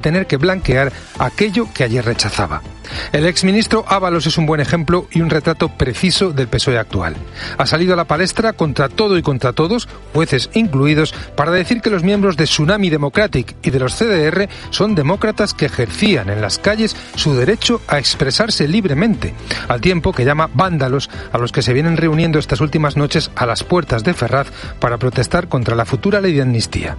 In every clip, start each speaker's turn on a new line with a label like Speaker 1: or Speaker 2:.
Speaker 1: tener que blanquear aquello que ayer rechazaba. El exministro Ábalos es un buen ejemplo y un retrato preciso del PSOE actual. Ha salido a la palestra contra todo y contra todos, jueces incluidos, para decir que los miembros de Tsunami Democratic y de los CDR son demócratas que ejercían en las calles su derecho a expresarse libremente, al tiempo que llama vándalos a los que se vienen reuniendo estas últimas noches a las puertas de Ferraz para protestar contra la futura ley de amnistía.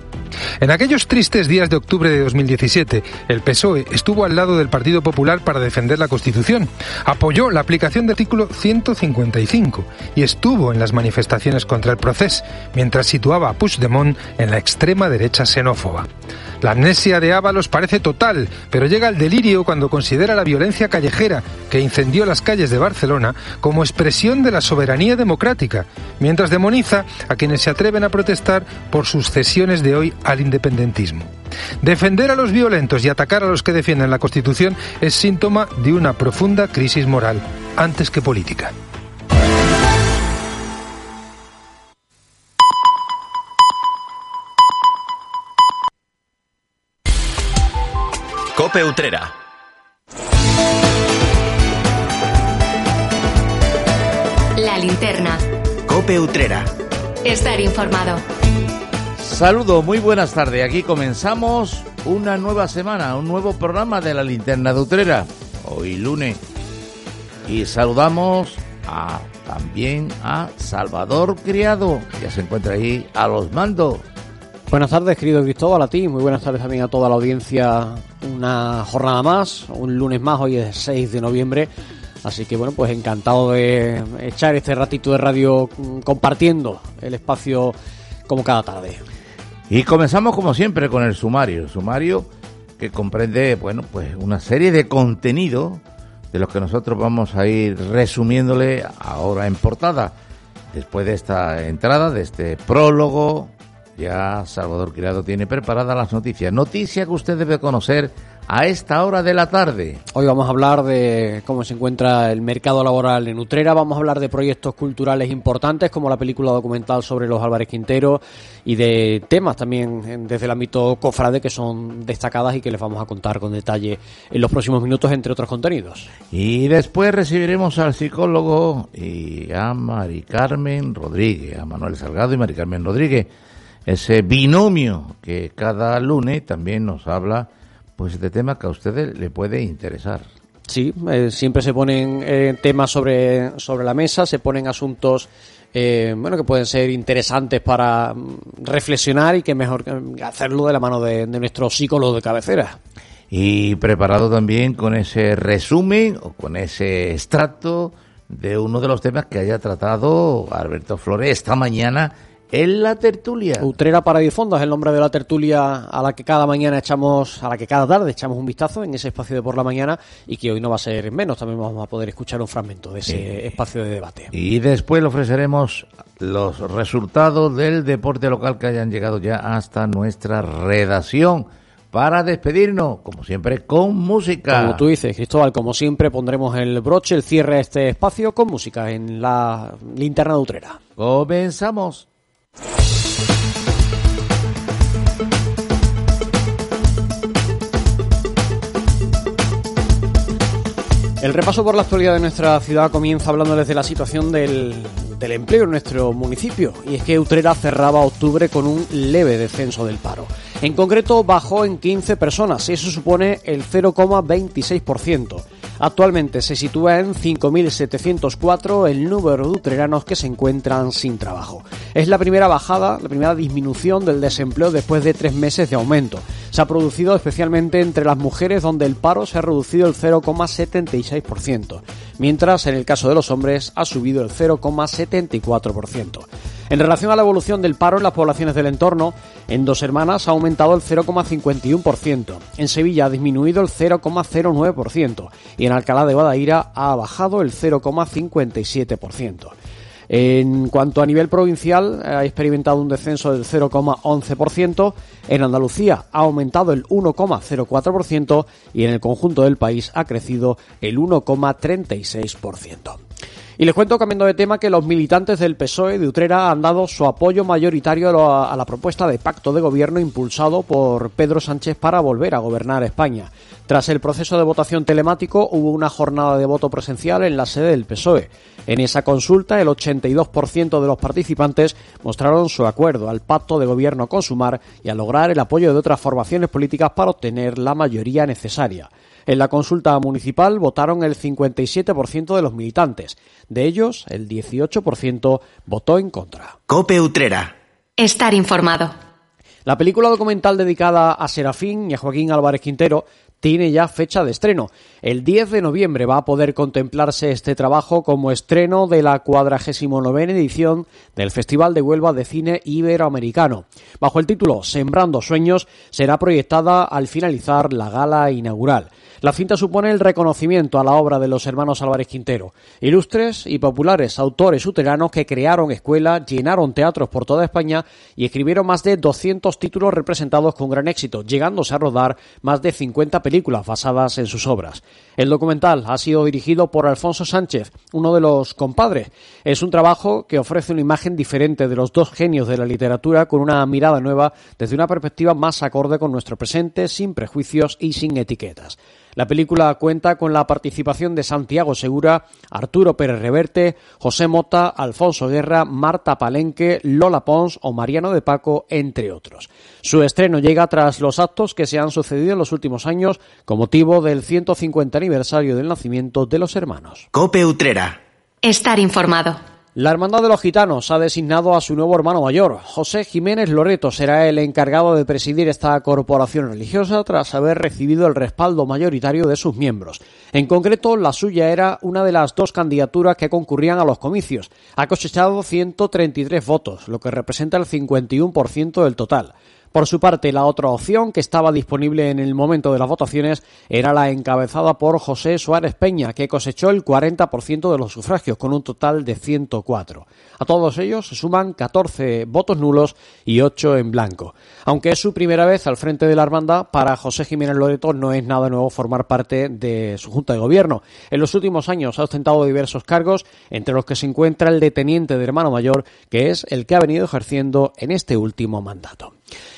Speaker 1: En aquellos tristes días de octubre de 2017, el PSOE estuvo al lado del Partido Popular para defender la Constitución, apoyó la aplicación del artículo 155 y estuvo en las manifestaciones contra el proceso, mientras situaba a Puigdemont en la extrema derecha xenófoba. La amnesia de Ábalos parece total, pero llega al delirio cuando considera la violencia callejera que incendió las calles de Barcelona como expresión de la soberanía democrática, mientras demoniza a quienes se atreven a protestar por sus cesiones de hoy al independentismo. Defender a los violentos y atacar a los que defienden la Constitución es síntoma de una profunda crisis moral, antes que política.
Speaker 2: Cope Utrera.
Speaker 3: La linterna.
Speaker 2: Cope Utrera.
Speaker 3: Estar informado.
Speaker 4: Saludos, muy buenas tardes. Aquí comenzamos una nueva semana, un nuevo programa de la linterna de Utrera. Hoy lunes. Y saludamos a, también a Salvador Criado, que ya se encuentra ahí a los mandos.
Speaker 5: Buenas tardes, querido Cristóbal, a ti. Muy buenas tardes también a toda la audiencia. Una jornada más, un lunes más, hoy es 6 de noviembre. Así que bueno, pues encantado de echar este ratito de radio mm, compartiendo el espacio como cada tarde.
Speaker 4: Y comenzamos como siempre con el sumario. El sumario que comprende, bueno, pues una serie de contenidos de los que nosotros vamos a ir resumiéndole ahora en portada. Después de esta entrada, de este prólogo, ya Salvador Criado tiene preparadas las noticias. Noticias que usted debe conocer a esta hora de la tarde.
Speaker 5: Hoy vamos a hablar de cómo se encuentra el mercado laboral en Utrera, vamos a hablar de proyectos culturales importantes como la película documental sobre los Álvarez Quintero y de temas también desde el ámbito cofrade que son destacadas y que les vamos a contar con detalle en los próximos minutos, entre otros contenidos.
Speaker 4: Y después recibiremos al psicólogo y a Mari Carmen Rodríguez, a Manuel Salgado y Mari Carmen Rodríguez ese binomio que cada lunes también nos habla pues de temas que a ustedes le puede interesar.
Speaker 5: Sí, eh, siempre se ponen eh, temas sobre, sobre la mesa, se ponen asuntos eh, bueno que pueden ser interesantes para mm, reflexionar y que mejor hacerlo de la mano de, de nuestro psicólogo de cabecera.
Speaker 4: Y preparado también con ese resumen o con ese extracto de uno de los temas que haya tratado Alberto Flores esta mañana en la tertulia.
Speaker 5: Utrera Paradifondo es el nombre de la tertulia a la que cada mañana echamos, a la que cada tarde echamos un vistazo en ese espacio de por la mañana y que hoy no va a ser menos, también vamos a poder escuchar un fragmento de ese espacio de debate.
Speaker 4: Y después le ofreceremos los resultados del deporte local que hayan llegado ya hasta nuestra redacción. Para despedirnos, como siempre, con música.
Speaker 5: Como tú dices, Cristóbal, como siempre, pondremos el broche, el cierre a este espacio con música en la linterna de Utrera.
Speaker 4: Comenzamos.
Speaker 5: El repaso por la actualidad de nuestra ciudad comienza hablándoles de la situación del, del, empleo en nuestro municipio. Y es que Utrera cerraba octubre con un leve descenso del paro. En concreto, bajó en 15 personas, y eso supone el 0,26%. Actualmente se sitúa en 5.704 el número de utreranos que se encuentran sin trabajo. Es la primera bajada, la primera disminución del desempleo después de tres meses de aumento. Se ha producido especialmente entre las mujeres donde el paro se ha reducido el 0,76%, mientras en el caso de los hombres ha subido el 0,74%. En relación a la evolución del paro en las poblaciones del entorno, en Dos Hermanas ha aumentado el 0,51%, en Sevilla ha disminuido el 0,09% y en Alcalá de Badaira ha bajado el 0,57%. En cuanto a nivel provincial, ha experimentado un descenso del 0,11%, en Andalucía ha aumentado el 1,04% y en el conjunto del país ha crecido el 1,36%. Y les cuento, cambiando de tema, que los militantes del PSOE de Utrera han dado su apoyo mayoritario a la, propuesta de pacto de gobierno impulsado por Pedro Sánchez para volver a gobernar España. Tras el proceso de votación telemático, hubo una jornada de voto presencial en la sede del PSOE. En esa consulta, el 82% de los participantes mostraron su acuerdo al pacto de gobierno con Sumar y a lograr el apoyo de otras formaciones políticas para obtener la mayoría necesaria. En la consulta municipal votaron el 57% de los militantes. De ellos, el 18% votó en contra.
Speaker 3: Cope Utrera. Estar informado.
Speaker 5: La película documental dedicada a Serafín y a Joaquín Álvarez Quintero tiene ya fecha de estreno. El 10 de noviembre va a poder contemplarse este trabajo como estreno de la 49 edición del Festival de Huelva de Cine Iberoamericano. Bajo el título Sembrando Sueños será proyectada al finalizar la gala inaugural. La cinta supone el reconocimiento a la obra de los hermanos Álvarez Quintero, ilustres y populares autores uteranos que crearon escuelas, llenaron teatros por toda España y escribieron más de 200 títulos representados con gran éxito, llegándose a rodar más de 50 películas basadas en sus obras. El documental ha sido dirigido por Alfonso Sánchez, uno de los compadres. Es un trabajo que ofrece una imagen diferente de los dos genios de la literatura con una mirada nueva desde una perspectiva más acorde con nuestro presente, sin prejuicios y sin etiquetas. La película cuenta con la participación de Santiago Segura, Arturo Pérez Reverte, José Mota, Alfonso Guerra, Marta Palenque, Lola Pons o Mariano de Paco, entre otros. Su estreno llega tras los actos que se han sucedido en los últimos años con motivo del 150 aniversario del nacimiento de los hermanos.
Speaker 3: Cope Utrera. Estar informado.
Speaker 5: La Hermandad de los Gitanos ha designado a su nuevo hermano mayor. José Jiménez Loreto será el encargado de presidir esta corporación religiosa tras haber recibido el respaldo mayoritario de sus miembros. En concreto, la suya era una de las dos candidaturas que concurrían a los comicios. Ha cosechado 133 votos, lo que representa el 51% del total. Por su parte, la otra opción que estaba disponible en el momento de las votaciones era la encabezada por José Suárez Peña, que cosechó el 40% de los sufragios, con un total de 104. A todos ellos se suman 14 votos nulos y 8 en blanco. Aunque es su primera vez al frente de la hermandad, para José Jiménez Loreto no es nada nuevo formar parte de su Junta de Gobierno. En los últimos años ha ostentado diversos cargos, entre los que se encuentra el de teniente de hermano mayor, que es el que ha venido ejerciendo en este último mandato.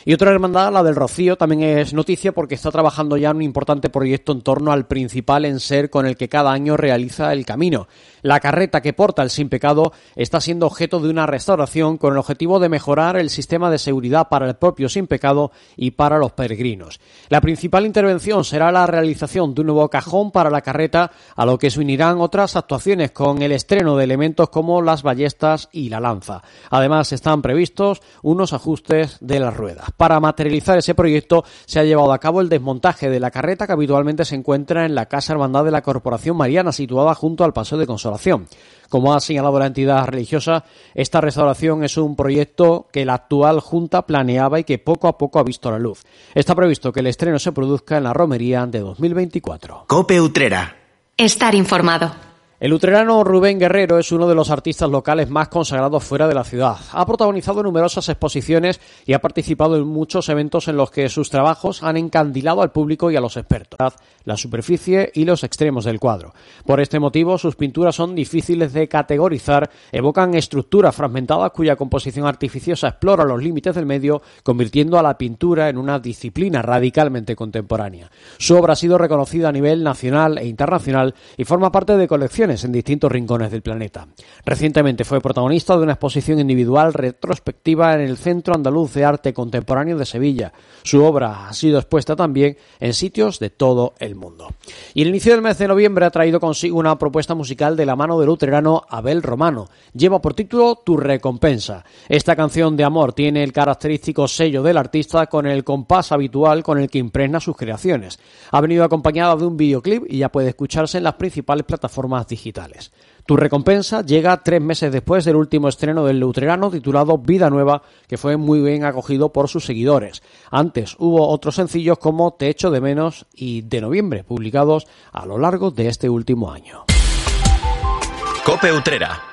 Speaker 5: Y otra hermandad, la del Rocío, también es noticia porque está trabajando ya en un importante proyecto en torno al principal en ser con el que cada año realiza el camino. La carreta que porta el sin pecado está siendo objeto de una restauración con el objetivo de mejorar el sistema de seguridad para el propio sin pecado y para los peregrinos. La principal intervención será la realización de un nuevo cajón para la carreta, a lo que se unirán otras actuaciones con el estreno de elementos como las ballestas y la lanza. Además, están previstos unos ajustes de las ruedas. Para materializar ese proyecto se ha llevado a cabo el desmontaje de la carreta que habitualmente se encuentra en la Casa Hermandad de la Corporación Mariana, situada junto al Paseo de Consolación como ha señalado la entidad religiosa, esta restauración es un proyecto que la actual Junta planeaba y que poco a poco ha visto la luz. Está previsto que el estreno se produzca en la romería de 2024.
Speaker 3: Cope Utrera. Estar informado.
Speaker 5: El luterano Rubén Guerrero es uno de los artistas locales más consagrados fuera de la ciudad. Ha protagonizado numerosas exposiciones y ha participado en muchos eventos en los que sus trabajos han encandilado al público y a los expertos, la superficie y los extremos del cuadro. Por este motivo, sus pinturas son difíciles de categorizar, evocan estructuras fragmentadas cuya composición artificiosa explora los límites del medio, convirtiendo a la pintura en una disciplina radicalmente contemporánea. Su obra ha sido reconocida a nivel nacional e internacional y forma parte de colecciones en distintos rincones del planeta. Recientemente fue protagonista de una exposición individual retrospectiva en el Centro Andaluz de Arte Contemporáneo de Sevilla. Su obra ha sido expuesta también en sitios de todo el mundo. Y el inicio del mes de noviembre ha traído consigo una propuesta musical de la mano del luterano Abel Romano. Lleva por título Tu recompensa. Esta canción de amor tiene el característico sello del artista con el compás habitual con el que impregna sus creaciones. Ha venido acompañada de un videoclip y ya puede escucharse en las principales plataformas digitales Tu recompensa llega tres meses después del último estreno del Luterano titulado Vida Nueva, que fue muy bien acogido por sus seguidores. Antes hubo otros sencillos como Te echo de menos y De noviembre, publicados a lo largo de este último año.
Speaker 3: Cope Utrera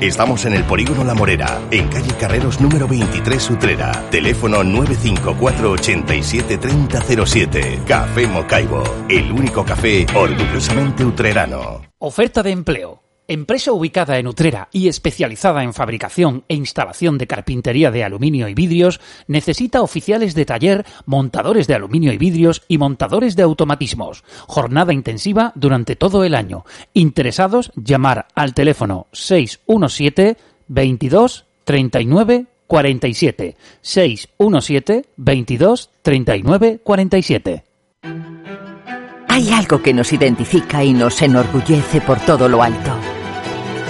Speaker 2: Estamos en el Polígono La Morera, en calle Carreros número 23 Utrera. Teléfono 954 87 3007. Café Mocaibo, el único café orgullosamente utrerano.
Speaker 6: Oferta de empleo. Empresa ubicada en Utrera y especializada en fabricación e instalación de carpintería de aluminio y vidrios, necesita oficiales de taller, montadores de aluminio y vidrios y montadores de automatismos. Jornada intensiva durante todo el año. Interesados, llamar al teléfono 617 22 39 47 617 22 39 47
Speaker 7: Hay algo que nos identifica y nos enorgullece por todo lo alto.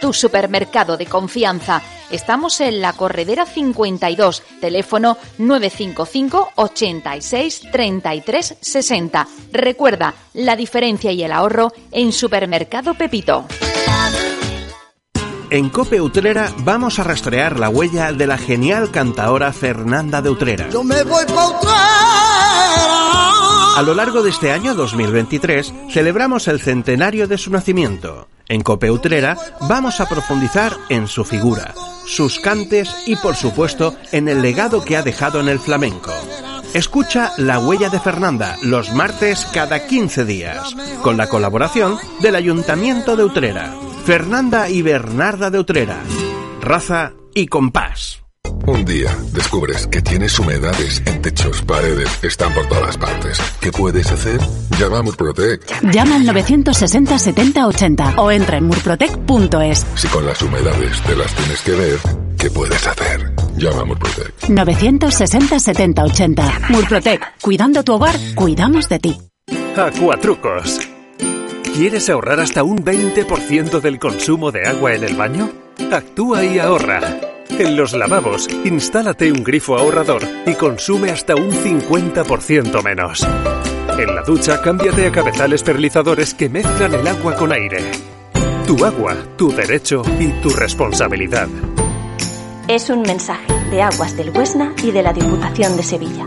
Speaker 8: tu supermercado de confianza. Estamos en la Corredera 52, teléfono 955 86 33 60. Recuerda, la diferencia y el ahorro en Supermercado Pepito.
Speaker 9: En Cope Utrera vamos a rastrear la huella de la genial cantaora Fernanda de Utrera.
Speaker 10: Yo me voy pa'
Speaker 9: A lo largo de este año 2023 celebramos el centenario de su nacimiento. En Cope Utrera vamos a profundizar en su figura, sus cantes y por supuesto en el legado que ha dejado en el flamenco. Escucha La Huella de Fernanda los martes cada 15 días, con la colaboración del Ayuntamiento de Utrera. Fernanda y Bernarda de Utrera. Raza y compás.
Speaker 11: Un día descubres que tienes humedades en techos, paredes, están por todas partes. ¿Qué puedes hacer? Llama a Murprotec.
Speaker 12: Llama al 960 70 80 o entra en murprotec.es.
Speaker 11: Si con las humedades te las tienes que ver, ¿qué puedes hacer? Llama a Murprotec.
Speaker 12: 960 70 80. Murprotec. Cuidando tu hogar, cuidamos de ti.
Speaker 13: Acuatrucos. ¿Quieres ahorrar hasta un 20% del consumo de agua en el baño? Actúa y ahorra. En los lavabos, instálate un grifo ahorrador y consume hasta un 50% menos. En la ducha, cámbiate a cabezales perlizadores que mezclan el agua con aire. Tu agua, tu derecho y tu responsabilidad.
Speaker 14: Es un mensaje de Aguas del Huesna y de la Diputación de Sevilla.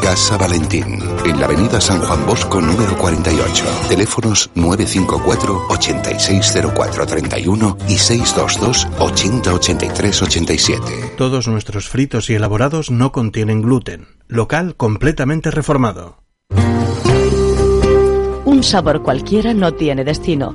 Speaker 15: Casa Valentín, en la avenida San Juan Bosco número 48. Teléfonos 954 860431 y 622 8083 87.
Speaker 9: Todos nuestros fritos y elaborados no contienen gluten. Local completamente reformado.
Speaker 16: Un sabor cualquiera no tiene destino.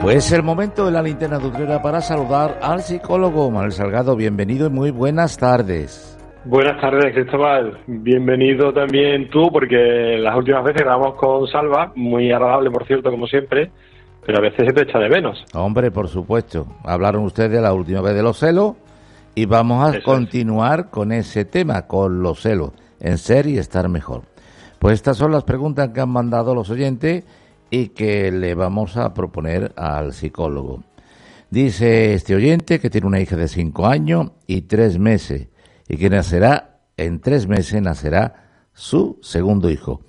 Speaker 4: Pues el momento de la linterna dutrera para saludar al psicólogo Manuel Salgado. Bienvenido y muy buenas tardes.
Speaker 10: Buenas tardes, Cristóbal. Bienvenido también tú, porque las últimas veces grabamos con Salva, muy agradable, por cierto, como siempre, pero a veces se te echa de menos.
Speaker 4: Hombre, por supuesto. Hablaron ustedes la última vez de los celos y vamos a continuar con ese tema, con los celos, en ser y estar mejor. Pues estas son las preguntas que han mandado los oyentes y que le vamos a proponer al psicólogo. Dice este oyente que tiene una hija de cinco años y tres meses y que nacerá, en tres meses nacerá su segundo hijo.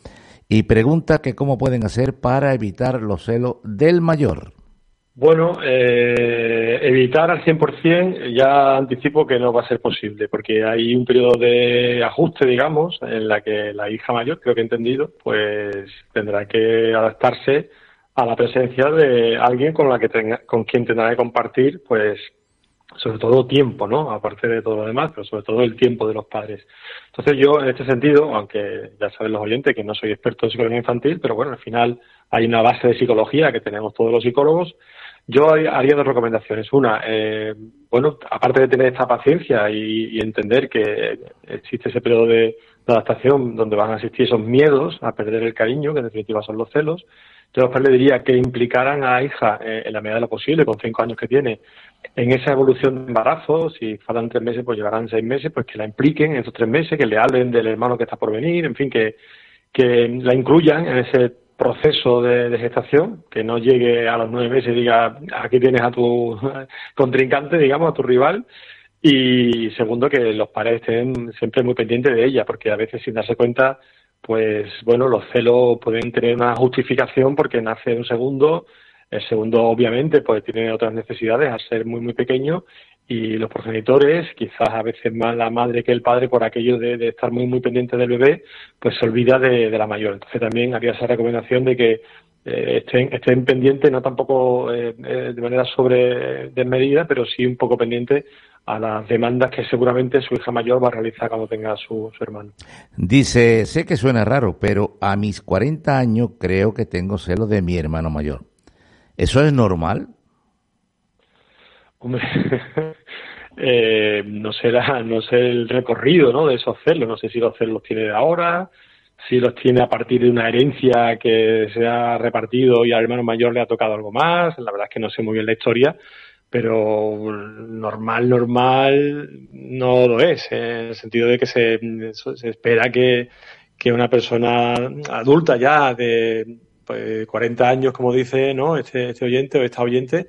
Speaker 4: Y pregunta que cómo pueden hacer para evitar los celos del mayor.
Speaker 10: Bueno, eh, evitar al 100% ya anticipo que no va a ser posible, porque hay un periodo de ajuste, digamos, en la que la hija mayor, creo que he entendido, pues tendrá que adaptarse a la presencia de alguien con la que tenga, con quien tendrá que compartir, pues, sobre todo tiempo, ¿no? Aparte de todo lo demás, pero sobre todo el tiempo de los padres. Entonces yo, en este sentido, aunque ya saben los oyentes que no soy experto en psicología infantil, pero bueno, al final hay una base de psicología que tenemos todos los psicólogos yo haría dos recomendaciones. Una, eh, bueno, aparte de tener esta paciencia y, entender que existe ese periodo de, adaptación donde van a existir esos miedos a perder el cariño, que en definitiva son los celos, yo después le diría que implicaran a la hija, eh, en la medida de lo posible, con cinco años que tiene, en esa evolución de embarazo, si faltan tres meses, pues llevarán seis meses, pues que la impliquen en esos tres meses, que le hablen del hermano que está por venir, en fin, que, que la incluyan en ese proceso de, gestación, que no llegue a los nueve meses y diga, aquí tienes a tu contrincante, digamos, a tu rival. Y segundo, que los padres estén siempre muy pendientes de ella, porque a veces sin darse cuenta, pues bueno, los celos pueden tener una justificación porque nace un segundo, el segundo obviamente pues tiene otras necesidades al ser muy muy pequeño y los progenitores, quizás a veces más la madre que el padre por aquello de, estar muy muy pendiente del bebé, pues se olvida de, la mayor. Entonces también haría esa recomendación de que eh, estén, estén pendientes, no tampoco eh, eh, de manera sobre desmedida, pero sí un poco pendientes a las demandas que seguramente su hija mayor va a realizar cuando tenga su, su hermano.
Speaker 4: Dice, sé que suena raro, pero a mis 40 años creo que tengo celos de mi hermano mayor. ¿Eso es normal?
Speaker 10: Hombre, eh, no será, no sé el recorrido, ¿no? De esos celos, no sé si los celos los tiene de ahora, si los tiene a partir de una herencia que se ha repartido y al hermano mayor le ha tocado algo más. La verdad es que no sé muy bien la historia, pero normal, normal no lo es, en el sentido de que se, se espera que, que una persona adulta ya de pues, 40 años, como dice ¿no? este, este oyente o esta oyente,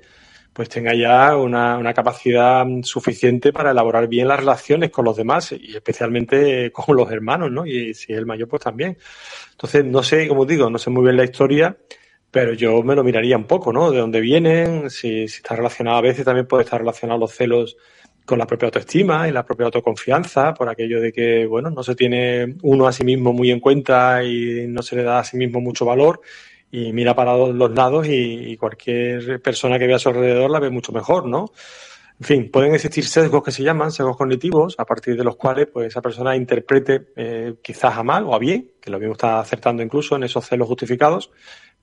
Speaker 10: pues tenga ya una, una, capacidad suficiente para elaborar bien las relaciones con los demás y especialmente con los hermanos, ¿no? Y si es el mayor, pues también. Entonces, no sé, como digo, no sé muy bien la historia, pero yo me lo miraría un poco, ¿no? De dónde vienen, si, si está relacionado, a veces también puede estar relacionado los celos con la propia autoestima y la propia autoconfianza, por aquello de que, bueno, no se tiene uno a sí mismo muy en cuenta y no se le da a sí mismo mucho valor y mira para los lados y, cualquier persona que vea a su alrededor la ve mucho mejor, ¿no? En fin, pueden existir sesgos que se llaman sesgos cognitivos, a partir de los cuales pues esa persona interprete eh, quizás a mal o a bien, que lo mismo está acertando incluso en esos celos justificados,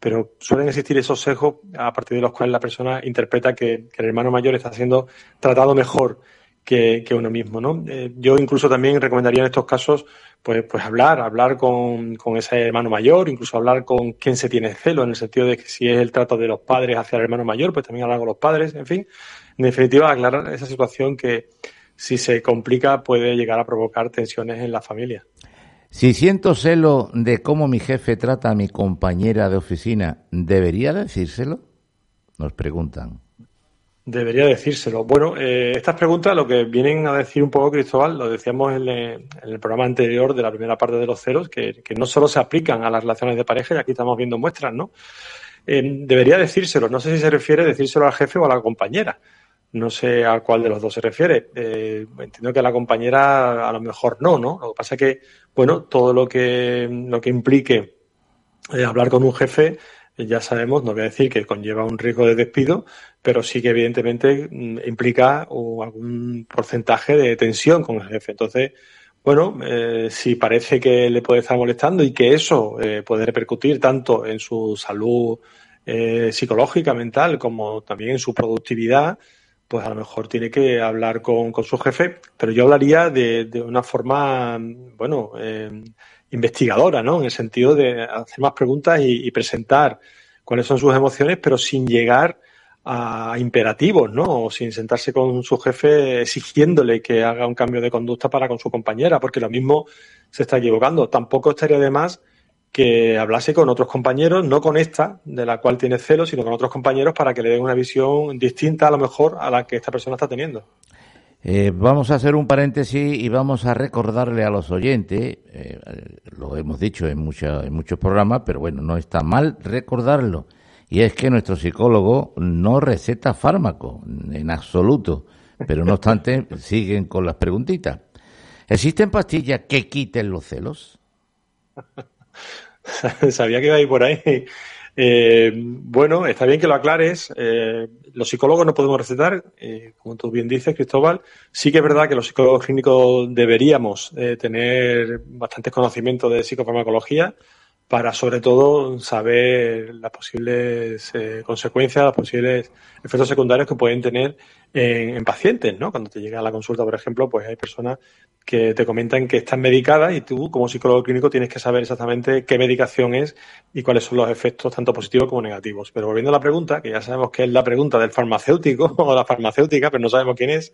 Speaker 10: pero suelen existir esos sesgos a partir de los cuales la persona interpreta que, el hermano mayor está siendo tratado mejor que, uno mismo, ¿no? Eh, yo incluso también recomendaría en estos casos pues, pues hablar, hablar con, con, ese hermano mayor, incluso hablar con quien se tiene celo, en el sentido de que si es el trato de los padres hacia el hermano mayor, pues también hablar con los padres, en fin. En definitiva, aclarar esa situación que si se complica puede llegar a provocar tensiones en la familia.
Speaker 4: Si siento celo de cómo mi jefe trata a mi compañera de oficina, ¿debería decírselo? Nos preguntan.
Speaker 10: Debería decírselo. Bueno, eh, estas preguntas lo que vienen a decir un poco, Cristóbal, lo decíamos en, el programa anterior de la primera parte de los ceros, que, no solo se aplican a las relaciones de pareja, y aquí estamos viendo muestras, ¿no? Eh, debería decírselo. No sé si se refiere a decírselo al jefe o a la compañera. No sé a cuál de los dos se refiere. Eh, entiendo que a la compañera a lo mejor no, ¿no? Lo que pasa es que, bueno, todo lo que, lo que implique hablar con un jefe ya sabemos, no voy a decir que conlleva un riesgo de despido, pero sí que evidentemente mm, implica algún porcentaje de tensión con el jefe. Entonces, bueno, eh, si parece que le puede estar molestando y que eso eh, puede repercutir tanto en su salud eh, psicológica, mental, como también en su productividad, pues a lo mejor tiene que hablar con, su jefe, pero yo hablaría de, una forma, bueno, eh, investigadora, ¿no? En el sentido de hacer más preguntas y, presentar cuáles son sus emociones, pero sin llegar a imperativos, ¿no? O sin sentarse con su jefe exigiéndole que haga un cambio de conducta para con su compañera, porque lo mismo se está equivocando. Tampoco estaría de más que hablase con otros compañeros, no con esta, de la cual tiene celos, sino con otros compañeros para que le den una visión distinta a lo mejor a la que esta persona está teniendo.
Speaker 4: Eh, vamos a hacer un paréntesis y vamos a recordarle a los oyentes, eh, lo hemos dicho en, en muchos programas, pero bueno, no está mal recordarlo, y es que nuestro psicólogo no receta fármaco en absoluto, pero no obstante siguen con las preguntitas. ¿Existen pastillas que quiten los celos?
Speaker 10: Sabía que iba a ir por ahí. Eh, bueno, está bien que lo aclares. Eh, los psicólogos no podemos recetar, eh, como tú bien dices, Cristóbal. Sí que es verdad que los psicólogos clínicos deberíamos tener bastantes conocimientos de psicofarmacología para, sobre todo, saber las posibles consecuencias, los posibles efectos secundarios que pueden tener en, pacientes, ¿no? Cuando te llega a la consulta, por ejemplo, pues hay personas que te comentan que están medicadas y tú, como psicólogo clínico, tienes que saber exactamente qué medicación es y cuáles son los efectos tanto positivos como negativos. Pero volviendo a la pregunta, que ya sabemos que es la pregunta del farmacéutico o la farmacéutica, pero no sabemos quién es,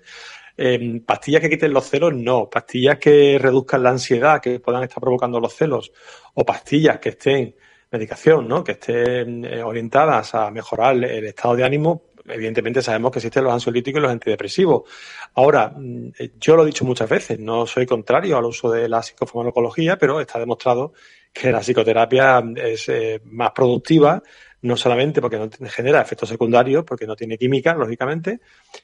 Speaker 10: eh, pastillas que quiten los celos, no. Pastillas que reduzcan la ansiedad que puedan estar provocando los celos o pastillas que estén medicación, ¿no? Que estén eh, orientadas a mejorar el estado de ánimo, evidentemente sabemos que existen los ansiolíticos y los antidepresivos. Ahora, mm, yo lo he dicho muchas veces, no soy contrario al uso de la psicofarmacología, pero está demostrado que la psicoterapia es eh, más productiva, no solamente porque no genera efectos secundarios, porque no tiene química, lógicamente,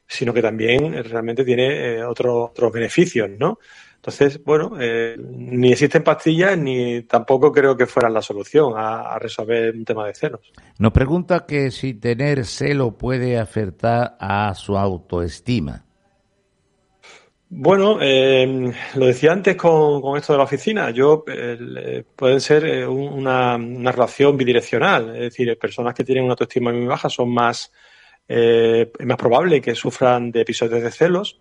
Speaker 10: sino que también realmente tiene eh, otros beneficios, ¿no? Entonces, bueno, eh, ni existen pastillas ni tampoco creo que fueran la solución a, resolver un tema de celos.
Speaker 4: Nos pregunta que si tener celo puede afectar a su autoestima.
Speaker 10: Bueno, eh, lo decía antes con, esto de la oficina. Yo eh, pueden ser una, relación bidireccional, es decir, personas que tienen una autoestima muy baja son más es más probable que sufran de episodios de celos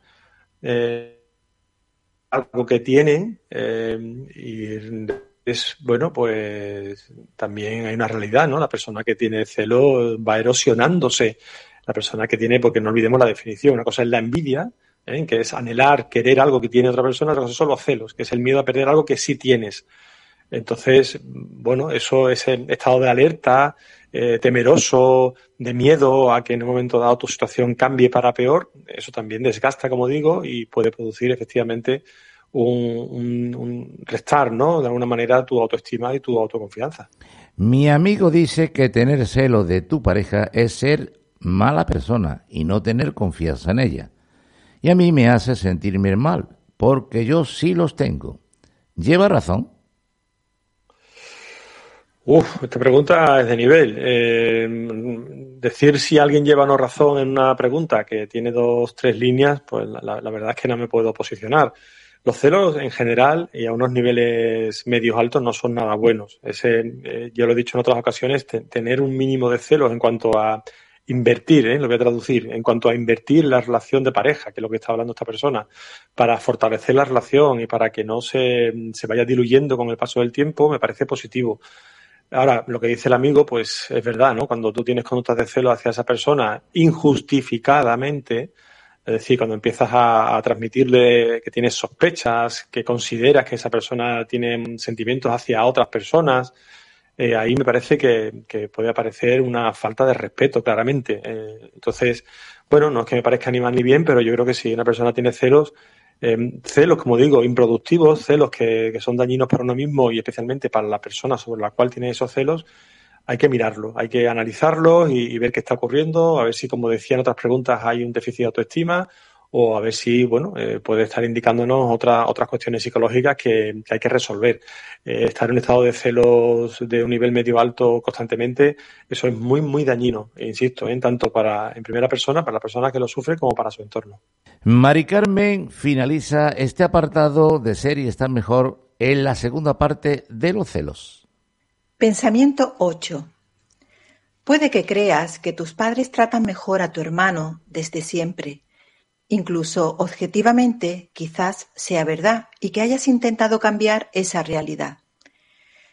Speaker 10: algo que tienen eh, y es, bueno, pues también hay una realidad, ¿no? La persona que tiene celo va erosionándose. La persona que tiene, porque no olvidemos la definición, una cosa es la envidia, ¿eh? que es anhelar, querer algo que tiene otra persona, otra cosa son los celos, que es el miedo a perder algo que sí tienes. Entonces, bueno, eso es el estado de alerta, eh, temeroso, de miedo a que en un momento dado tu situación cambie para peor, eso también desgasta, como digo, y puede producir efectivamente un, restar, ¿no? De alguna manera tu autoestima y tu autoconfianza.
Speaker 4: Mi amigo dice que tener celo de tu pareja es ser mala persona y no tener confianza en ella. Y a mí me hace sentirme mal, porque yo sí los tengo. ¿Lleva razón?
Speaker 10: Uf, esta pregunta es de nivel. Eh, decir si alguien lleva no razón en una pregunta que tiene dos, tres líneas, pues la, verdad es que no me puedo posicionar. Los celos en general y a unos niveles medios altos no son nada buenos. Ese, eh, yo lo he dicho en otras ocasiones, tener un mínimo de celos en cuanto a invertir, ¿eh? lo voy a traducir, en cuanto a invertir la relación de pareja, que es lo que está hablando esta persona, para fortalecer la relación y para que no se, se vaya diluyendo con el paso del tiempo, me parece positivo. Ahora, lo que dice el amigo, pues es verdad, ¿no? Cuando tú tienes conductas de celo hacia esa persona injustificadamente, es decir, cuando empiezas a, transmitirle que tienes sospechas, que consideras que esa persona tiene sentimientos hacia otras personas, eh, ahí me parece que, puede aparecer una falta de respeto, claramente. Eh, entonces, bueno, no es que me parezca ni mal ni bien, pero yo creo que si una persona tiene celos, Em, celos, como digo, improductivos, celos que, son dañinos para uno mismo y especialmente para la persona sobre la cual tiene esos celos, hay que mirarlo, hay que analizarlo y, ver qué está ocurriendo, a ver si, como decía en otras preguntas, hay un déficit de autoestima o a ver si, bueno, eh, puede estar indicándonos otras otras cuestiones psicológicas que, hay que resolver. Eh, estar en un estado de celos de un nivel medio alto constantemente, eso es muy, muy dañino, e insisto, en tanto para, en primera persona, para la persona que lo sufre, como para su entorno.
Speaker 4: Mari Carmen finaliza este apartado de ser y estar mejor en la segunda parte de los celos.
Speaker 17: Pensamiento 8. Puede que creas que tus padres tratan mejor a tu hermano desde siempre. Incluso objetivamente quizás sea verdad y que hayas intentado cambiar esa realidad.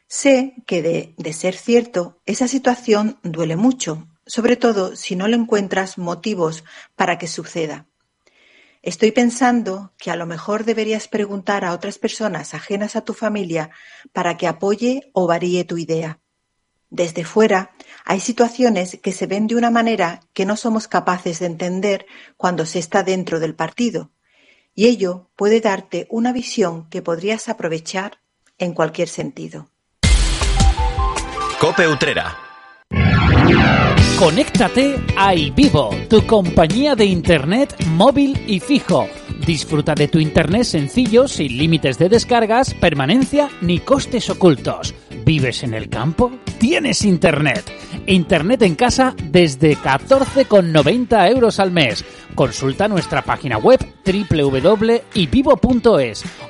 Speaker 17: Sé que de, ser cierto, esa situación duele mucho, sobre todo si no le encuentras motivos para que suceda. Estoy pensando que a lo mejor deberías preguntar a otras personas ajenas a tu familia para que apoye o varíe tu idea. Desde fuera, hay situaciones que se ven de una manera que no somos capaces de entender cuando se está dentro del partido, y ello puede darte una visión que podrías aprovechar en cualquier sentido.
Speaker 18: Cope Utrera.
Speaker 6: Conéctate a iVivo, tu compañía de internet móvil y fijo. Disfruta de tu internet sencillo, sin límites de descargas, permanencia ni costes ocultos. ¿Vives en el campo? Tienes internet. Internet en casa desde 14,90 euros al mes. Consulta nuestra página web www.ivivo.es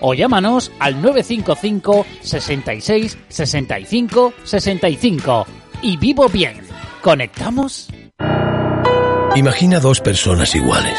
Speaker 6: o llámanos al 955 66 65 65. Y vivo bien. ¿Conectamos?
Speaker 19: Imagina dos personas iguales.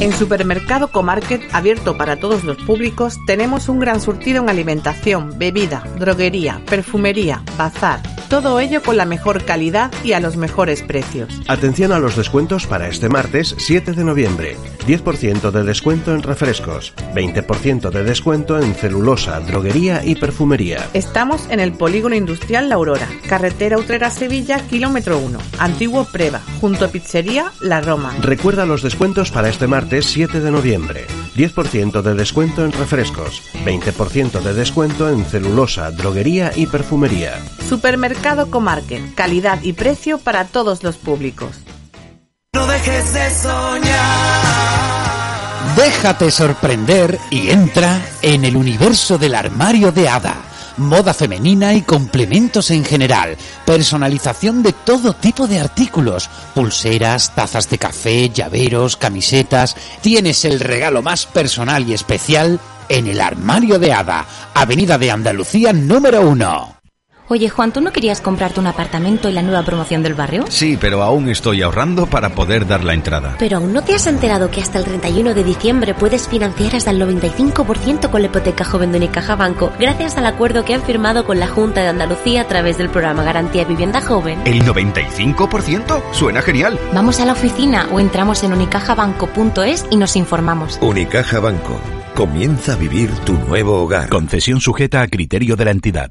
Speaker 20: En Supermercado Comarket, abierto para todos los públicos, tenemos un gran surtido en alimentación, bebida, droguería, perfumería, bazar. Todo ello con la mejor calidad y a los mejores precios.
Speaker 9: Atención a los descuentos para este martes 7 de noviembre. 10% de descuento en refrescos, 20% de descuento en celulosa, droguería y perfumería.
Speaker 20: Estamos en el Polígono Industrial La Aurora, carretera Utrera-Sevilla, kilómetro 1, antiguo Preva, junto a Pizzería La Roma.
Speaker 9: Recuerda los descuentos para este martes 7 de noviembre. 10% de descuento en refrescos, 20% de descuento en celulosa, droguería y perfumería.
Speaker 20: Supermercado Comarket, calidad y precio para todos los públicos.
Speaker 21: No dejes de soñar.
Speaker 6: Déjate sorprender y entra en el universo del armario de Hada. Moda femenina y complementos en general. Personalización de todo tipo de artículos. Pulseras, tazas de café, llaveros, camisetas. Tienes el regalo más personal y especial en el armario de Hada. Avenida de Andalucía número 1.
Speaker 22: Oye, Juan, ¿tú no querías comprarte un apartamento y la nueva promoción del barrio?
Speaker 23: Sí, pero aún estoy ahorrando para poder dar la entrada.
Speaker 22: Pero aún no te has enterado que hasta el 31 de diciembre puedes financiar hasta el 95% con la hipoteca joven de Unicaja Banco, gracias al acuerdo que han firmado con la Junta de Andalucía a través del programa Garantía Vivienda Joven.
Speaker 23: ¿El 95%? Suena genial.
Speaker 22: Vamos a la oficina o entramos en unicajabanco.es y nos informamos.
Speaker 19: Unicaja Banco. Comienza a vivir tu nuevo hogar.
Speaker 23: Concesión sujeta a criterio de la entidad.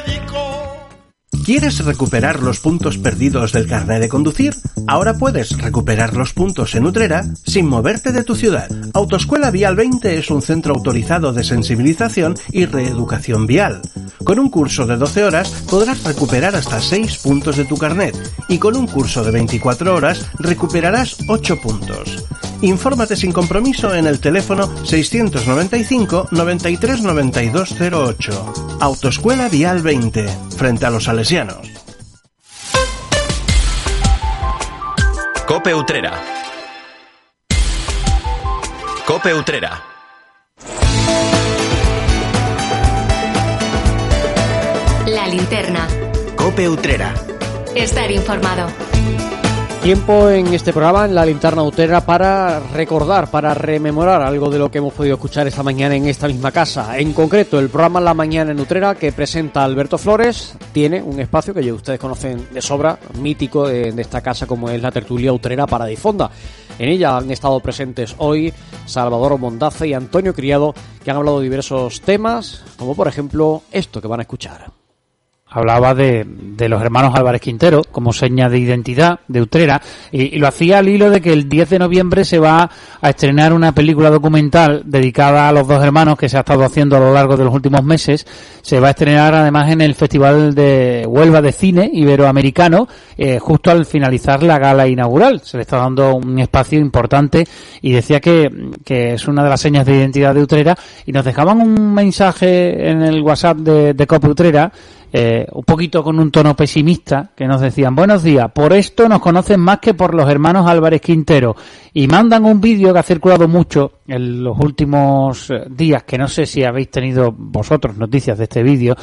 Speaker 9: ¿Quieres recuperar los puntos perdidos del carnet de conducir? Ahora puedes recuperar los puntos en Utrera sin moverte de tu ciudad. Autoescuela Vial 20 es un centro autorizado de sensibilización y reeducación vial. Con un curso de 12 horas podrás recuperar hasta 6 puntos de tu carnet y con un curso de 24 horas recuperarás 8 puntos. Infórmate sin compromiso en el teléfono 695 93 92 08. Autoescuela Vial 20, frente a los
Speaker 18: Cope Utrera. Cope Utrera.
Speaker 3: La linterna.
Speaker 18: Cope Utrera.
Speaker 3: Estar informado.
Speaker 24: Tiempo en este programa, en la linterna utrera, para recordar, para rememorar algo de lo que hemos podido escuchar esta mañana en esta misma casa. En concreto, el programa La Mañana en Utrera, que presenta Alberto Flores, tiene un espacio que ya ustedes conocen de sobra, mítico de, de esta casa, como es la tertulia utrera para Difonda. En ella han estado presentes hoy Salvador Mondace y Antonio Criado, que han hablado de diversos temas, como por ejemplo esto que van a escuchar
Speaker 6: hablaba de, de, los hermanos Álvarez Quintero como seña de identidad de Utrera y, lo hacía al hilo de que el 10 de noviembre se va a estrenar una película documental dedicada a los dos hermanos que se ha estado haciendo a lo largo de los últimos meses. Se va a estrenar además en el Festival de Huelva de Cine Iberoamericano eh, justo al finalizar la gala inaugural. Se le está dando un espacio importante y decía que, que es una de las señas de identidad de Utrera y nos dejaban un mensaje en el WhatsApp de, de Copa Utrera eh, un poquito con un tono pesimista, que nos decían, buenos días, por esto nos conocen más que por los hermanos Álvarez Quintero. Y mandan un vídeo que ha circulado mucho en los últimos días, que no sé si habéis tenido vosotros noticias de este vídeo.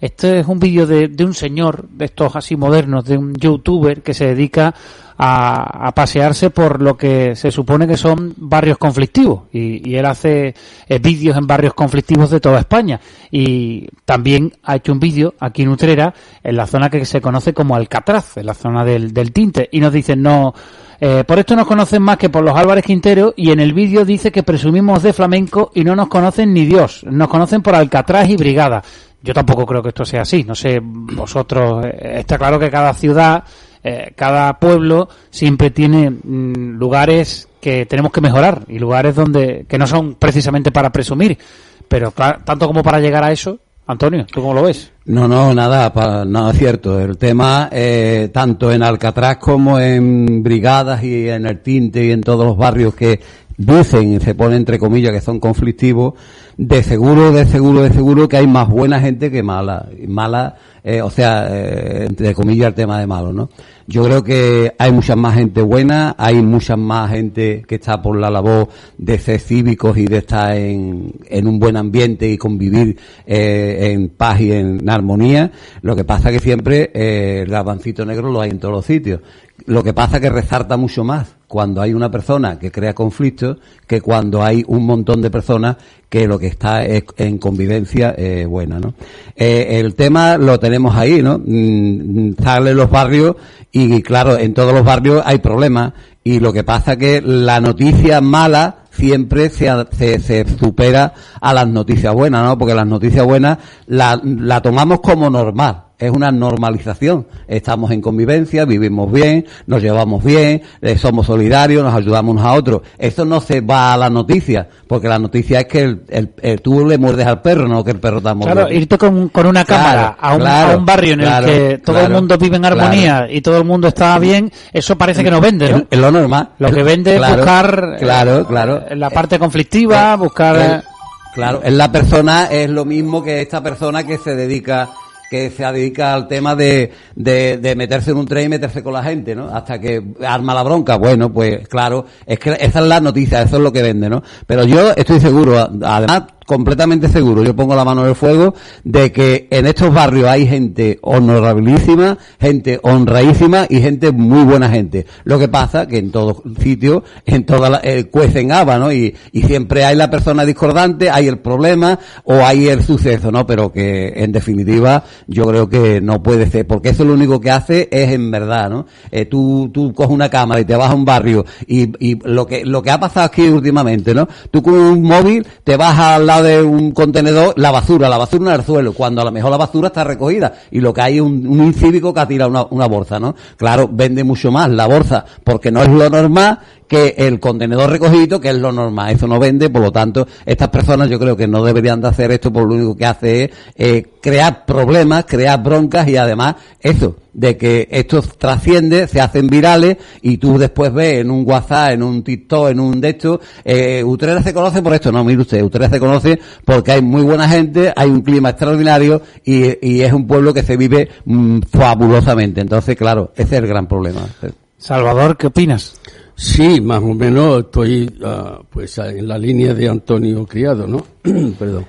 Speaker 6: Este es un vídeo de, de un señor, de estos así modernos, de un youtuber que se dedica a, a, pasearse por lo que se supone que son barrios conflictivos. Y, él hace eh, vídeos en barrios conflictivos de toda España. Y también ha hecho un vídeo aquí en Utrera en la zona que se conoce como Alcatraz, en la zona del, del Tinte. Y nos dicen no eh, por esto nos conocen más que por los Álvarez Quintero y en el vídeo dice que presumimos de flamenco y no nos conocen ni Dios, nos conocen por Alcatraz y Brigada. Yo tampoco creo que esto sea así, no sé, vosotros, eh, está claro que cada ciudad eh, cada pueblo siempre tiene mm, lugares que tenemos que mejorar y lugares donde que no son precisamente para presumir, pero tanto como para llegar a eso, Antonio, ¿tú cómo lo ves?
Speaker 25: No, no, nada, pa, nada cierto. El tema, eh, tanto en Alcatraz como en Brigadas y en el Tinte y en todos los barrios que dicen, se pone entre comillas, que son conflictivos, de seguro, de seguro, de seguro que hay más buena gente que mala. Mala, eh, o sea, eh, entre comillas el tema de malo, ¿no? Yo creo que hay mucha más gente buena, hay mucha más gente que está por la labor de ser cívicos y de estar en, un buen ambiente y convivir eh, en paz y en armonía. Lo que pasa que siempre eh, el avancito negro lo hay en todos los sitios. Lo que pasa que resalta mucho más cuando hay una persona que crea conflictos que cuando hay un montón de personas que lo que está es en convivencia eh, buena, ¿no? Eh, el tema lo tenemos ahí, ¿no? Mm, sale los barrios y claro, en todos los barrios hay problemas y lo que pasa que la noticia mala siempre se, se, se, supera a las noticias buenas, ¿no? Porque las noticias buenas la, la tomamos como normal. Es una normalización. Estamos en convivencia, vivimos bien, nos llevamos bien, eh, somos solidarios, nos ayudamos unos a otros. Eso no se va a la noticia, porque la noticia es que el, el, el, tú le muerdes al perro, no que el perro está mordiendo.
Speaker 6: Claro, irte con, con una cámara a, un, claro, a, un, barrio en el que todo el mundo vive en armonía y todo el mundo está bien, eso parece que no vende, ¿no?
Speaker 25: Es lo normal.
Speaker 6: Lo que vende es buscar
Speaker 25: claro, claro.
Speaker 6: Eh, la parte conflictiva, buscar...
Speaker 25: Claro, es la persona, es lo mismo que esta persona que se dedica que se dedica al tema de, de, de, meterse en un tren y meterse con la gente, ¿no? Hasta que arma la bronca. Bueno, pues claro, es que esa es la noticia, eso es lo que vende, ¿no? Pero yo estoy seguro, además, completamente seguro, yo pongo la mano en el fuego, de que en estos barrios hay gente honorabilísima, gente honradísima y gente muy buena gente. Lo que pasa que en todos sitios, en toda la, eh, cuecen haba, ¿no? Y, y siempre hay la persona discordante, hay el problema o hay el suceso, ¿no? Pero que en definitiva yo creo que no puede ser, porque eso lo único que hace es en verdad, ¿no? Eh, tú, tú coges una cámara y te vas a un barrio y, y lo que, lo que ha pasado aquí últimamente, ¿no? Tú con un móvil te vas al de un contenedor la basura, la basura en el suelo, cuando a lo mejor la basura está recogida y lo que hay es un, un incívico que ha tirado una, una bolsa, ¿no? Claro, vende mucho más la bolsa porque no es lo normal que el contenedor recogido, que es lo normal. Eso no vende, por lo tanto, estas personas yo creo que no deberían de hacer esto, por lo único que hace es eh, crear problemas, crear broncas y además eso, de que esto trasciende, se hacen virales y tú después ves en un WhatsApp, en un TikTok, en un de estos, eh, Utrera se conoce por esto. No, mire usted, Utrera se conoce porque hay muy buena gente, hay un clima extraordinario y, y es un pueblo que se vive mmm, fabulosamente. Entonces, claro, ese es el gran problema.
Speaker 6: Salvador, ¿qué opinas?
Speaker 26: Sí, más o menos estoy uh, pues en la línea de Antonio Criado, ¿no? Perdón.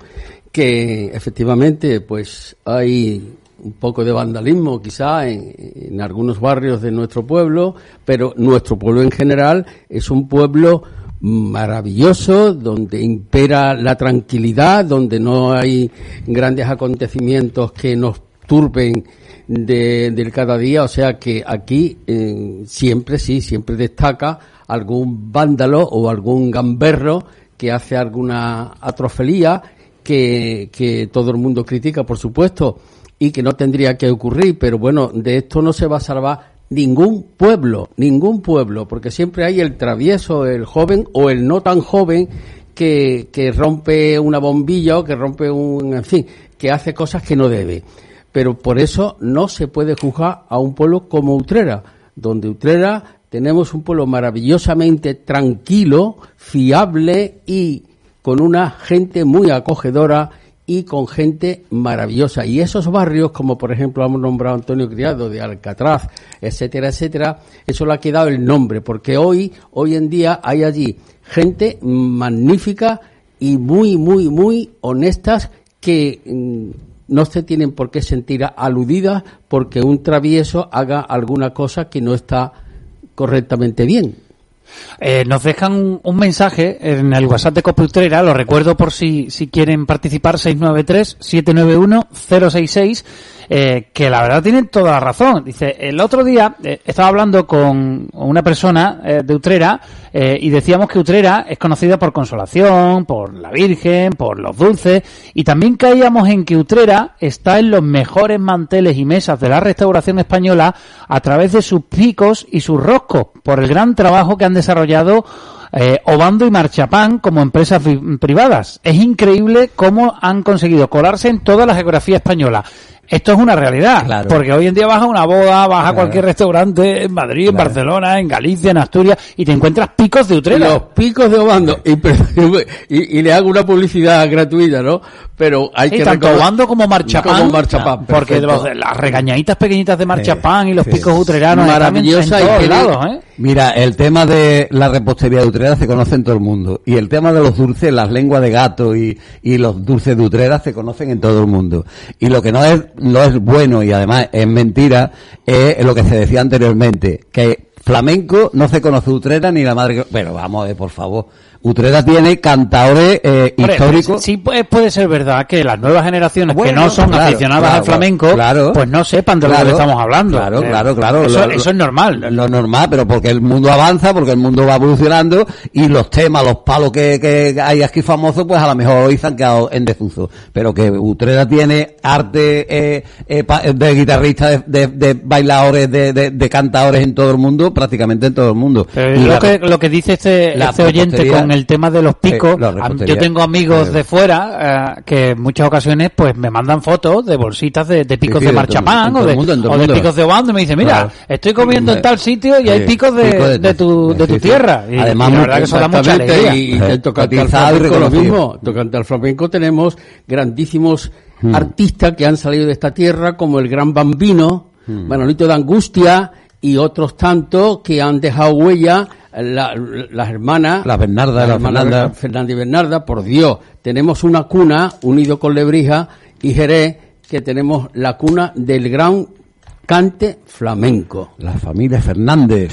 Speaker 26: Que efectivamente pues hay un poco de vandalismo quizá en, en algunos barrios de nuestro pueblo, pero nuestro pueblo en general es un pueblo maravilloso, donde impera la tranquilidad, donde no hay grandes acontecimientos que nos turben de, del cada día, o sea que aquí eh, siempre sí, siempre destaca algún vándalo o algún gamberro que hace alguna atrofelía que, que todo el mundo critica, por supuesto, y que no tendría que ocurrir, pero bueno, de esto no se va a salvar ningún pueblo, ningún pueblo, porque siempre hay el travieso, el joven o el no tan joven que, que rompe una bombilla o que rompe un, en fin, que hace cosas que no debe. Pero por eso no se puede juzgar a un pueblo como Utrera, donde Utrera tenemos un pueblo maravillosamente tranquilo, fiable y con una gente muy acogedora y con gente maravillosa. Y esos barrios, como por ejemplo hemos nombrado Antonio Criado de Alcatraz, etcétera, etcétera, eso le ha quedado el nombre, porque hoy, hoy en día hay allí gente magnífica y muy, muy, muy honestas que mm, no se tienen por qué sentir aludidas porque un travieso haga alguna cosa que no está correctamente bien.
Speaker 6: Eh, nos dejan un, mensaje en el WhatsApp de Coputrera, lo recuerdo por si, si quieren participar, 693-791-066, eh, que la verdad tienen toda la razón. Dice, el otro día eh, estaba hablando con una persona eh, de Utrera y decíamos que Utrera es conocida por consolación, por la Virgen, por los dulces y también caíamos en que Utrera está en los mejores manteles y mesas de la restauración española a través de sus picos y sus roscos, por el gran trabajo que han desarrollado Obando y Marchapán como empresas privadas. Es increíble cómo han conseguido colarse en toda la geografía española. Esto es una realidad, porque hoy en día vas a una boda, vas a cualquier restaurante en Madrid, en Barcelona, en Galicia, en Asturias, y te encuentras picos de Utrera.
Speaker 26: Los picos de Obando. Y, y- y le hago una publicidad gratuita, ¿no? Pero hay
Speaker 6: Sí,
Speaker 26: que
Speaker 6: tanto Obando como Marchapán,
Speaker 26: Como Marchapán,
Speaker 6: porque los- las regañaditas pequeñitas de Marchapán
Speaker 25: Sí,
Speaker 6: y los
Speaker 25: sí.
Speaker 6: picos utreranos en-
Speaker 25: Maravillosa
Speaker 6: en
Speaker 25: y
Speaker 6: lados, ¿eh?
Speaker 25: Mira, el tema de la repostería de Utrera se conoce en todo el mundo. Y el tema de los dulces, las lenguas de gato y, y los dulces de Utrera se conocen en todo el mundo. Y lo que no es, no es bueno y además es mentira es lo que se decía anteriormente, que flamenco no se conoce Utrera ni la madre. Pero vamos ver, por favor. Utrera tiene cantadores eh, históricos.
Speaker 6: Sí puede, puede ser verdad que las nuevas generaciones que no son
Speaker 25: claro,
Speaker 6: aficionadas
Speaker 25: claro,
Speaker 6: al flamenco,
Speaker 25: claro.
Speaker 6: pues no sepan de lo que estamos hablando.
Speaker 25: Claro,
Speaker 6: Eh,
Speaker 25: claro, claro.
Speaker 6: Eso,
Speaker 25: Lo- lo-
Speaker 6: eso es normal.
Speaker 25: Lo normal, pero porque el mundo avanza, porque el mundo va evolucionando y los temas, los palos que, que hay aquí famosos, pues a lo mejor hoy se han quedado en desuso. Pero que Utrera tiene arte eh, eh, pa- de guitarristas, de, de- de bailadores, de, de, de cantadores en todo el mundo, prácticamente en todo el mundo.
Speaker 6: Pero
Speaker 25: Y
Speaker 6: lo
Speaker 25: la-
Speaker 6: que, lo que dice este, este oyente con el tema de los picos,
Speaker 25: repostería.
Speaker 6: yo tengo amigos de fuera eh, que en muchas ocasiones pues me mandan fotos de bolsitas de, de picos
Speaker 25: Sí, sí,
Speaker 6: de marchapán
Speaker 25: todo- en todo
Speaker 6: o de,
Speaker 25: mundo,
Speaker 6: o picos de obando y me dice, mira,
Speaker 25: Claro.
Speaker 6: estoy comiendo en tal sitio y hay
Speaker 25: Sí,
Speaker 6: picos de,
Speaker 25: pico de-
Speaker 6: de tu, de tu
Speaker 25: sí, sí.
Speaker 6: tierra. Y,
Speaker 25: Además,
Speaker 6: y la verdad que eso da mucha
Speaker 26: Exactamente,
Speaker 6: alegría.
Speaker 26: Y, y el tocante al
Speaker 25: Cotizado y
Speaker 26: flamenco lo
Speaker 25: reconocido.
Speaker 26: mismo. Tocante al flamenco tenemos grandísimos
Speaker 25: Hmm.
Speaker 26: artistas que han salido de esta tierra, como el gran Bambino,
Speaker 25: Hmm.
Speaker 26: Manolito de Angustia y otros tantos que han dejado huella. la- las hermanas,
Speaker 25: La Bernarda,
Speaker 26: las
Speaker 25: la
Speaker 26: hermanas
Speaker 25: Fernanda.
Speaker 26: Fernanda y Bernarda, por Dios, tenemos una cuna unido con Lebrija y Jerez, que tenemos la cuna del gran cante flamenco.
Speaker 25: La familia Fernández.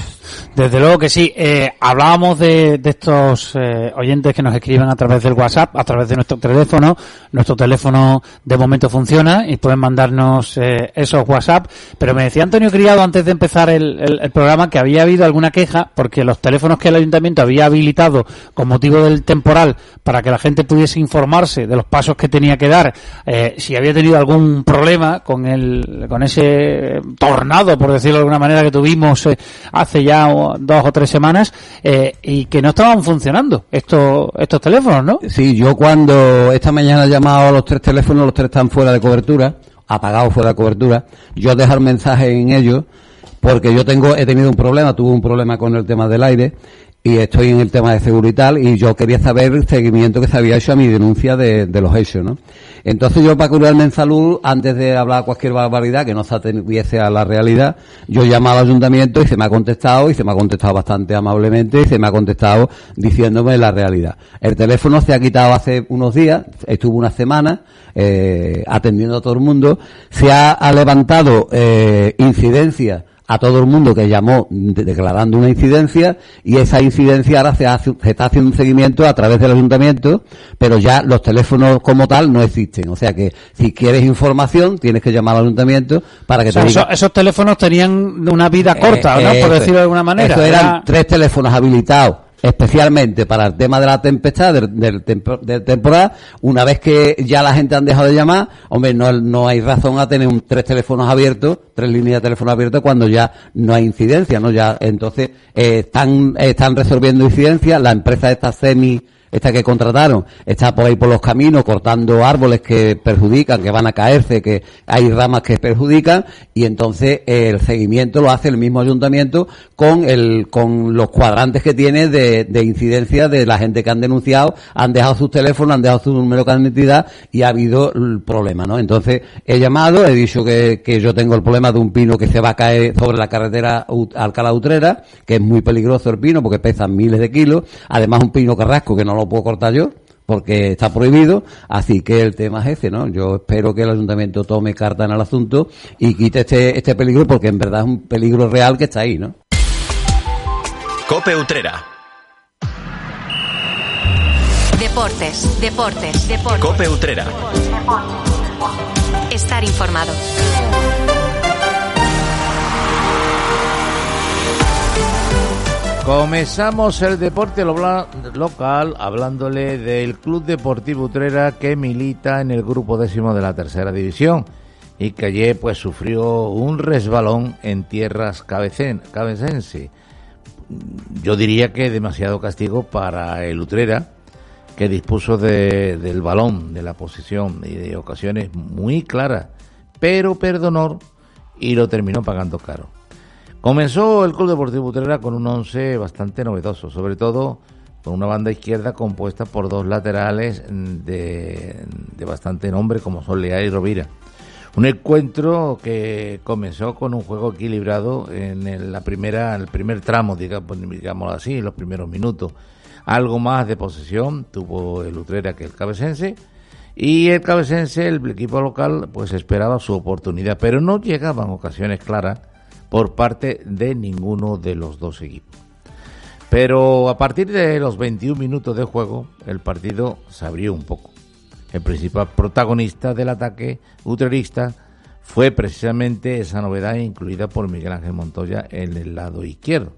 Speaker 6: Desde luego que sí. Eh, hablábamos de, de estos eh, oyentes que nos escriben a través del WhatsApp, a través de nuestro teléfono. Nuestro teléfono de momento funciona y pueden mandarnos eh, esos WhatsApp. Pero me decía Antonio Criado antes de empezar el, el- el programa que había habido alguna queja porque los teléfonos que el ayuntamiento había habilitado con motivo del temporal para que la gente pudiese informarse de los pasos que tenía que dar, eh, si había tenido algún problema con el, con ese tornado, por decirlo de alguna manera, que tuvimos eh, hace ya dos o tres semanas eh, y que no estaban funcionando estos estos teléfonos, ¿no?
Speaker 25: Sí, yo cuando esta mañana he llamado a los tres teléfonos, los tres están fuera de cobertura, apagados fuera de cobertura, yo dejar mensaje en ellos, porque yo tengo, he tenido un problema, tuve un problema con el tema del aire, y estoy en el tema de seguridad y y yo quería saber el seguimiento que se había hecho a mi denuncia de, de los hechos, ¿no? Entonces yo para curarme en salud, antes de hablar cualquier barbaridad que no se atendiese a la realidad, yo llamaba al ayuntamiento y se me ha contestado, y se me ha contestado bastante amablemente, y se me ha contestado diciéndome la realidad. El teléfono se ha quitado hace unos días, estuvo una semana, eh, atendiendo a todo el mundo, se ha, ha levantado eh, incidencias a todo el mundo que llamó de- declarando una incidencia y esa incidencia ahora se, hace- se está haciendo un seguimiento a través del ayuntamiento, pero ya los teléfonos como tal no existen. O sea que si quieres información tienes que llamar al ayuntamiento para que
Speaker 6: O sea,
Speaker 25: te diga.
Speaker 6: esos, esos teléfonos tenían una vida corta,
Speaker 25: Eh,
Speaker 6: ¿no? Por
Speaker 25: eso
Speaker 6: decirlo de alguna manera.
Speaker 25: Eso eran
Speaker 6: Era-
Speaker 25: tres teléfonos habilitados especialmente para el tema de la tempestad, del, del, tempo- del temporal. Una vez que ya la gente han dejado de llamar, hombre, no, no hay razón a tener un, tres teléfonos abiertos, tres líneas de teléfono abiertos cuando ya no hay incidencia, ¿no? Ya, entonces, eh, están, están resolviendo incidencias. La empresa esta semi, esta que contrataron, está por ahí por los caminos cortando árboles que perjudican, que van a caerse, que hay ramas que perjudican, y entonces el seguimiento lo hace el mismo ayuntamiento con el, con los cuadrantes que tiene de, de incidencia de la gente que han denunciado, han dejado sus teléfonos, han dejado su número de identidad y ha habido el problema, ¿no? Entonces he llamado, he dicho que, que yo tengo el problema de un pino que se va a caer sobre la carretera Ut- Alcalá Utrera, que es muy peligroso el pino porque pesa miles de kilos, además un pino carrasco que no lo puedo cortar yo, porque está prohibido, así que el tema es ese, ¿no? Yo espero que el ayuntamiento tome carta en el asunto y quite este, este peligro, porque en verdad es un peligro real que está ahí, ¿no?
Speaker 18: Cope Utrera.
Speaker 3: Deportes, deportes, deportes.
Speaker 18: Cope Utrera.
Speaker 3: Estar informado.
Speaker 4: Comenzamos el deporte lo- local hablándole del Club Deportivo Utrera que milita en el grupo décimo de la tercera división y que ayer pues sufrió un resbalón en tierras cabecen, cabecense. Yo diría que demasiado castigo para el Utrera que dispuso de- del balón, de la posición y de ocasiones muy claras, pero perdonó y lo terminó pagando caro. Comenzó el Club Deportivo Utrera con un once bastante novedoso, sobre todo con una banda izquierda compuesta por dos laterales de, bastante nombre como son Lea y Rovira. Un encuentro que comenzó con un juego equilibrado en el- la primera, el primer tramo, digamos, digámoslo así, en los primeros minutos. Algo más de posesión tuvo el Utrera que el Cabecense. Y el Cabecense, el equipo local, pues esperaba su oportunidad, pero no llegaban ocasiones claras por parte de ninguno de los dos equipos. Pero a partir de los 21 minutos de juego, el partido se abrió un poco. El principal protagonista del ataque utrerista fue precisamente esa novedad incluida por Miguel Ángel Montoya en el lado izquierdo.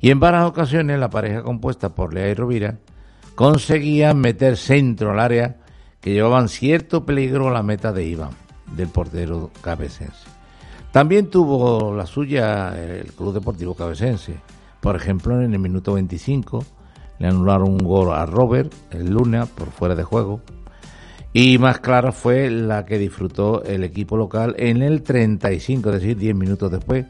Speaker 4: Y en varias ocasiones la pareja compuesta por Lea y Rovira conseguía meter centro al área que llevaban cierto peligro a la meta de Iván, del portero cabecense. También tuvo la suya el Club Deportivo Cabecense. Por ejemplo, en el minuto 25 le anularon un gol a Robert, el Luna, por fuera de juego. Y más clara fue la que disfrutó el equipo local en el 35, es decir, 10 minutos después,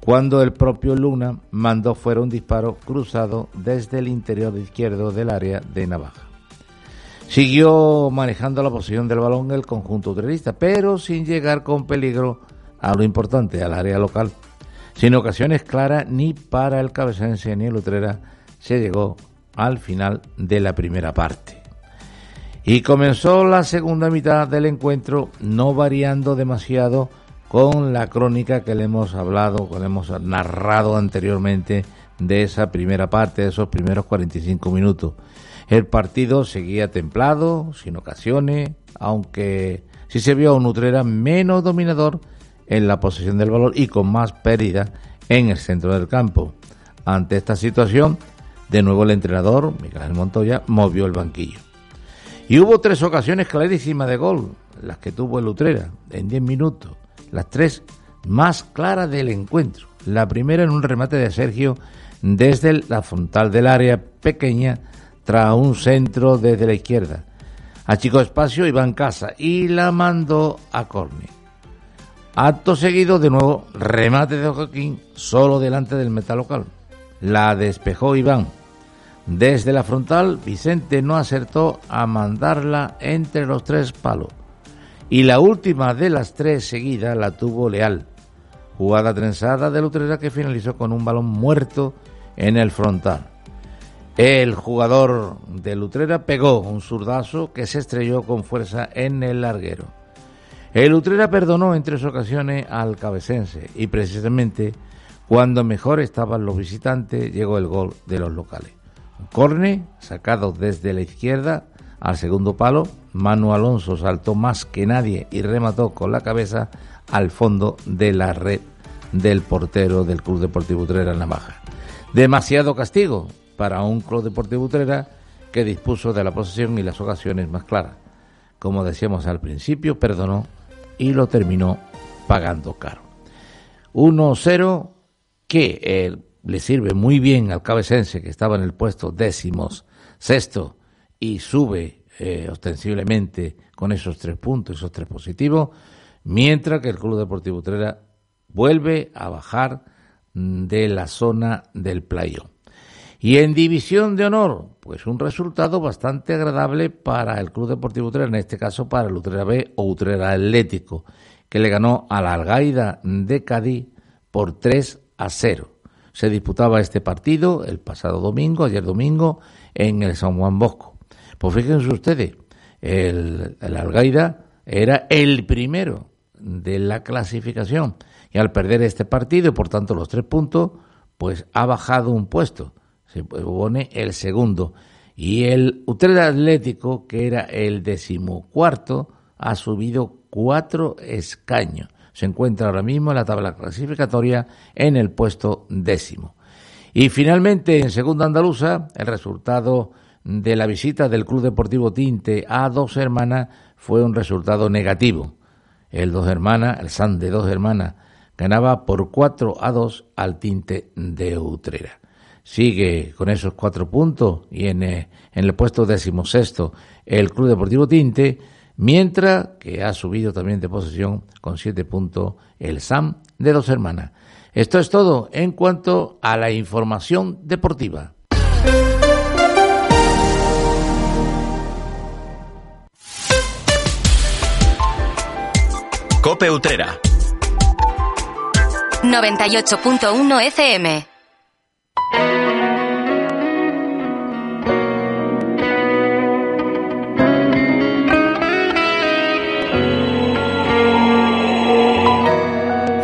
Speaker 4: cuando el propio Luna mandó fuera un disparo cruzado desde el interior izquierdo del área de Navaja. Siguió manejando la posición del balón el conjunto utrerista, pero sin llegar con peligro a lo importante, al área local. Sin ocasiones claras ni para el cabecense ni el Utrera se llegó al final de la primera parte. Y comenzó la segunda mitad del encuentro, no variando demasiado con la crónica que le hemos hablado, que le hemos narrado anteriormente de esa primera parte, de esos primeros 45 minutos. El partido seguía templado, sin ocasiones, aunque sí se vio a un Utrera menos dominador en la posesión del balón y con más pérdida en el centro del campo. Ante esta situación, de nuevo el entrenador, Miguel Montoya, movió el banquillo. Y hubo tres ocasiones clarísimas de gol, las que tuvo el Utrera en 10 minutos, las tres más claras del encuentro. La primera en un remate de Sergio desde la frontal del área pequeña tras un centro desde la izquierda. Achicó espacio Iván Casa y la mandó a córner. Acto seguido, de nuevo, remate de Joaquín solo delante del meta local. La despejó Iván Desde la frontal, Vicente no acertó a mandarla entre los tres palos. Y la última de las tres seguidas la tuvo Leal. Jugada trenzada de Lutrera que finalizó con un balón muerto en el frontal. El jugador de Lutrera pegó un zurdazo que se estrelló con fuerza en el larguero. El Lutrera perdonó en tres ocasiones al cabecense y precisamente cuando mejor estaban los visitantes llegó el gol de los locales. Corne sacado desde la izquierda al segundo palo, Manu Alonso saltó más que nadie y remató con la cabeza al fondo de la red del portero del Club Deportivo Utrera Navaja. Demasiado castigo para un Club Deportivo Utrera que dispuso de la posesión y las ocasiones más claras. Como decíamos al principio, perdonó y lo terminó pagando caro. 1-0 que eh, le sirve muy bien al cabecense que estaba en el puesto décimos sexto y sube eh, ostensiblemente con esos tres puntos, esos tres positivos, mientras que el Club Deportivo Utrera vuelve a bajar de la zona del playón. Y en división de honor, pues un resultado bastante agradable para el Club Deportivo Utrera, en este caso para el Utrera B o Utrera Atlético, que le ganó a la Algaida de Cádiz por 3 a 0. Se disputaba este partido el pasado domingo, ayer domingo, en el San Juan Bosco. Pues fíjense ustedes, el, el Algaida era el primero de la clasificación y al perder este partido y por tanto los tres puntos, pues ha bajado un puesto, se pone el segundo. Y el Utrera Atlético, que era el decimocuarto, ha subido cuatro escaños. Se encuentra ahora mismo en la tabla clasificatoria en el puesto décimo. Y finalmente, en segunda andaluza, el resultado de la visita del Club Deportivo Tinte a Dos Hermanas fue un resultado negativo. El Dos Hermanas, el San de Dos Hermanas, ganaba por 4 a 2 al Tinte de Utrera. Sigue con esos cuatro puntos y en, eh, en el puesto decimosexto el Club Deportivo Tinte, mientras que ha subido también de posesión con siete puntos el SAM de Dos Hermanas. Esto es todo en cuanto a la información deportiva.
Speaker 18: Cope Utrera.
Speaker 3: 98.1 FM.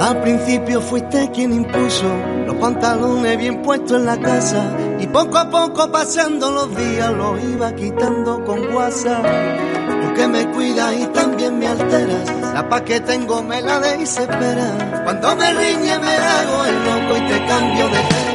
Speaker 27: Al principio fuiste quien impuso los pantalones bien puestos en la casa y poco a poco pasando los días los iba quitando con WhatsApp. Tú que me cuidas y también me alteras, la paz que tengo me la de y se espera. Cuando me riñe me hago el loco y te cambio de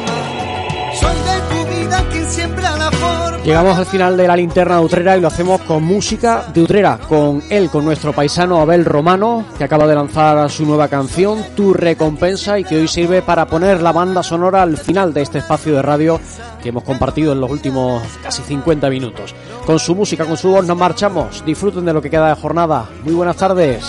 Speaker 24: Llegamos al final de la linterna de Utrera y lo hacemos con música de Utrera, con él, con nuestro paisano Abel Romano, que acaba de lanzar su nueva canción, Tu Recompensa, y que hoy sirve para poner la banda sonora al final de este espacio de radio que hemos compartido en los últimos casi 50 minutos. Con su música, con su voz nos marchamos. Disfruten de lo que queda de jornada. Muy buenas tardes.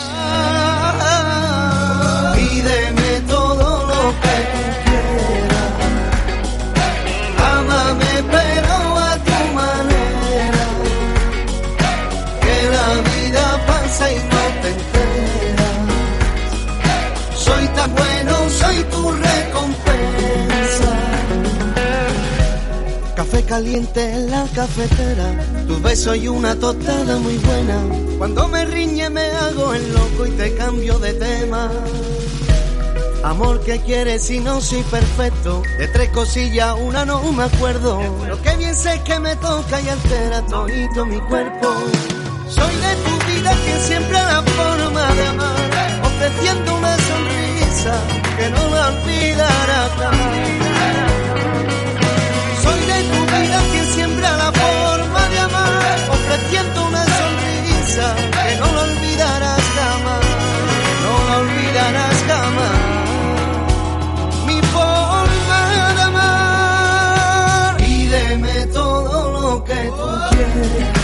Speaker 27: Caliente en la cafetera, tu beso y una tostada muy buena. Cuando me riñe me hago el loco y te cambio de tema. Amor que quieres si no soy perfecto. De tres cosillas, una no me acuerdo. Lo que bien sé es que me toca y altera todito mi cuerpo. Soy de tu vida quien siempre la forma de amar. Ofreciendo una sonrisa que no me olvidará amar. Ofreciendo una sonrisa que no la olvidarás jamás. No la olvidarás jamás mi forma de amar. Pídeme todo lo que tú quieras.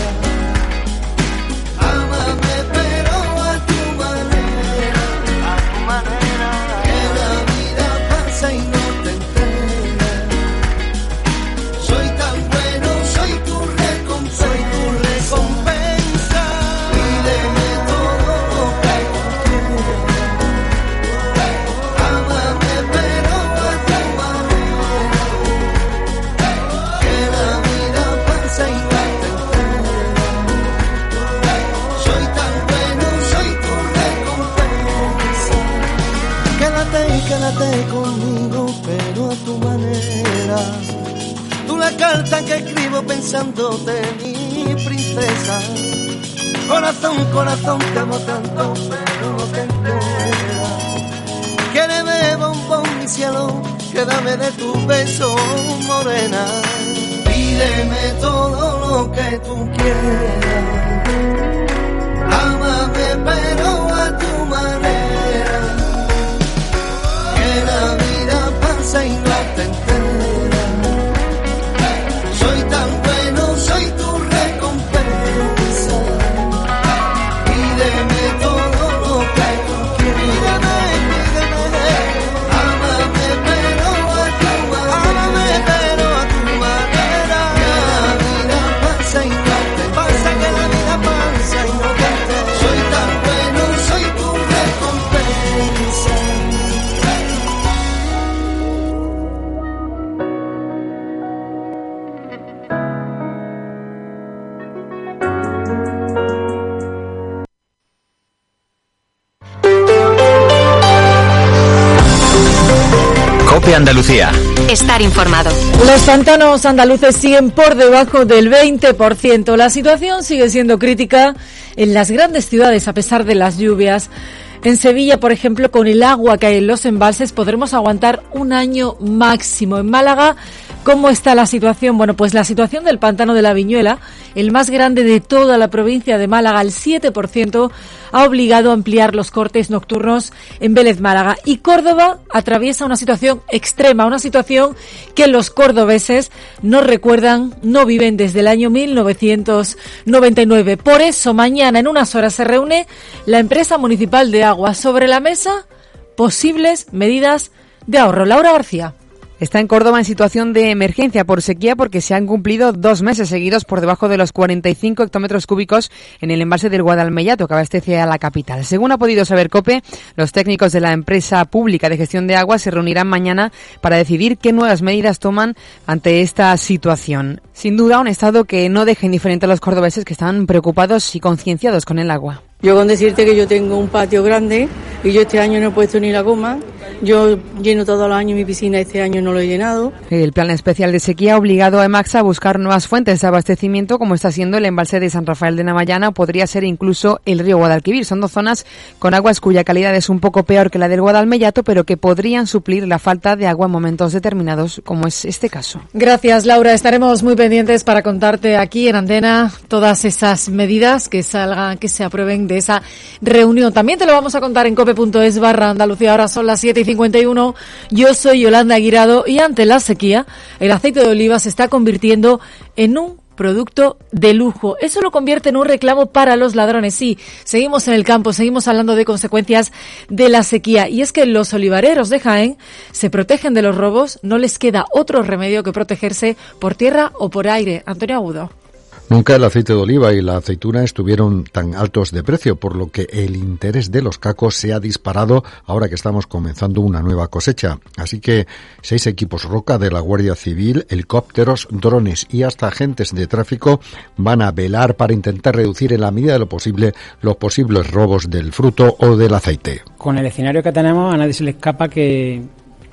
Speaker 27: Pensándote, mi princesa. Corazón, corazón, te amo tanto, pero no te enteras. Quédeme bombón, mi cielo, quédame de tu beso, morena. Pídeme todo lo que tú quieras.
Speaker 3: Estar informado.
Speaker 28: Los pantanos andaluces siguen por debajo del 20%. La situación sigue siendo crítica en las grandes ciudades a pesar de las lluvias. En Sevilla, por ejemplo, con el agua que hay en los embalses podremos aguantar un año máximo. En Málaga, ¿cómo está la situación? Bueno, pues la situación del pantano de la Viñuela, el más grande de toda la provincia de Málaga, el 7%, ha obligado a ampliar los cortes nocturnos en Vélez Málaga. Y Córdoba atraviesa una situación extrema, una situación que los cordobeses no recuerdan, no viven desde el año 1999. Por eso, mañana en unas horas se reúne la empresa municipal de agua sobre la mesa posibles medidas de ahorro. Laura García.
Speaker 29: Está en Córdoba en situación de emergencia por sequía porque se han cumplido dos meses seguidos por debajo de los 45 hectómetros cúbicos en el embalse del Guadalmellato que abastece a la capital. Según ha podido saber COPE, los técnicos de la empresa pública de gestión de agua se reunirán mañana para decidir qué nuevas medidas toman ante esta situación. Sin duda, un estado que no deja indiferente a los cordobeses que están preocupados y concienciados con el agua.
Speaker 30: Yo con decirte que yo tengo un patio grande y yo este año no he puesto ni la goma. Yo lleno todos los años mi piscina, este año no lo he llenado.
Speaker 29: El plan especial de sequía ha obligado a Emaxa a buscar nuevas fuentes de abastecimiento, como está siendo el embalse de San Rafael de Namayana, o podría ser incluso el río Guadalquivir. Son dos zonas con aguas cuya calidad es un poco peor que la del Guadalmellato, pero que podrían suplir la falta de agua en momentos determinados, como es este caso.
Speaker 28: Gracias, Laura. Estaremos muy pendientes para contarte aquí en Antena todas esas medidas que salgan, que se aprueben de esa reunión. También te lo vamos a contar en cope.es barra Andalucía. Ahora son las 7 y 51. Yo soy Yolanda Aguirado y ante la sequía, el aceite de oliva se está convirtiendo en un producto de lujo. Eso lo convierte en un reclamo para los ladrones. Sí, seguimos en el campo, seguimos hablando de consecuencias de la sequía. Y es que los olivareros de Jaén se protegen de los robos, no les queda otro remedio que protegerse por tierra o por aire. Antonio Agudo.
Speaker 31: Nunca el aceite de oliva y la aceituna estuvieron tan altos de precio, por lo que el interés de los cacos se ha disparado ahora que estamos comenzando una nueva cosecha. Así que seis equipos Roca de la Guardia Civil, helicópteros, drones y hasta agentes de tráfico van a velar para intentar reducir en la medida de lo posible los posibles robos del fruto o del aceite.
Speaker 32: Con el escenario que tenemos, a nadie se le escapa que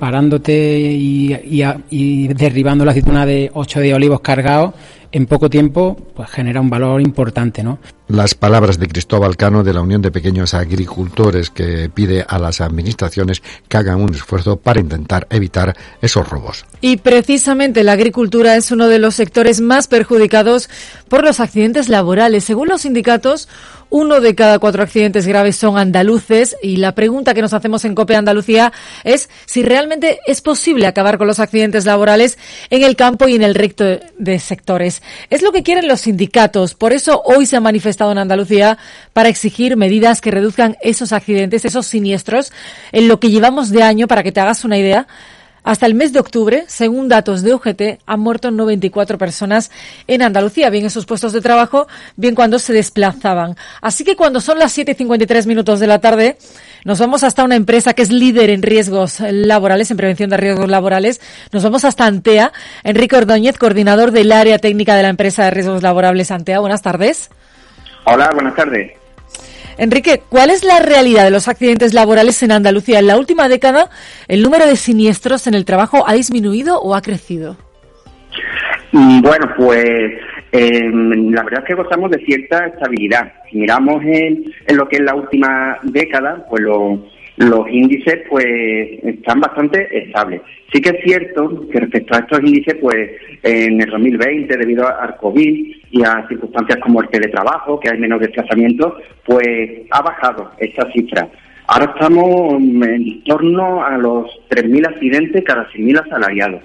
Speaker 32: parándote y, derribando la aceituna de 8 de olivos cargados, en poco tiempo pues genera un valor importante, ¿no?
Speaker 31: Las palabras de Cristóbal Cano de la Unión de Pequeños Agricultores que pide a las administraciones que hagan un esfuerzo para intentar evitar esos robos.
Speaker 28: Y precisamente la agricultura es uno de los sectores más perjudicados por los accidentes laborales. Según los sindicatos, uno de cada cuatro accidentes graves son andaluces y la pregunta que nos hacemos en COPE Andalucía es si realmente es posible acabar con los accidentes laborales en el campo y en el resto de sectores. Es lo que quieren los sindicatos. Por eso hoy se ha manifestado en Andalucía para exigir medidas que reduzcan esos accidentes, esos siniestros, en lo que llevamos de año, para que te hagas una idea. Hasta el mes de octubre, según datos de UGT, han muerto 94 personas en Andalucía, bien en sus puestos de trabajo, bien cuando se desplazaban. Así que cuando son las 7.53 minutos de la tarde, nos vamos hasta una empresa que es líder en riesgos laborales, en prevención de riesgos laborales. Nos vamos hasta Antea. Enrique Ordóñez, coordinador del área técnica de la empresa de riesgos laborables Antea. Buenas tardes.
Speaker 33: Hola, buenas tardes.
Speaker 28: Enrique, ¿cuál es la realidad de los accidentes laborales en Andalucía? En la última década, ¿el número de siniestros en el trabajo ha disminuido o ha crecido?
Speaker 34: Mm, Bueno, pues eh, la verdad es que gozamos de cierta estabilidad. Si miramos en, en lo que es la última década, pues lo- los índices pues están bastante estables. Sí que es cierto que respecto a estos índices, pues en el 2020, debido al COVID y a circunstancias como el teletrabajo, que hay menos desplazamientos, pues ha bajado esta cifra. Ahora estamos en torno a los 3.000 accidentes cada 100.000 asalariados.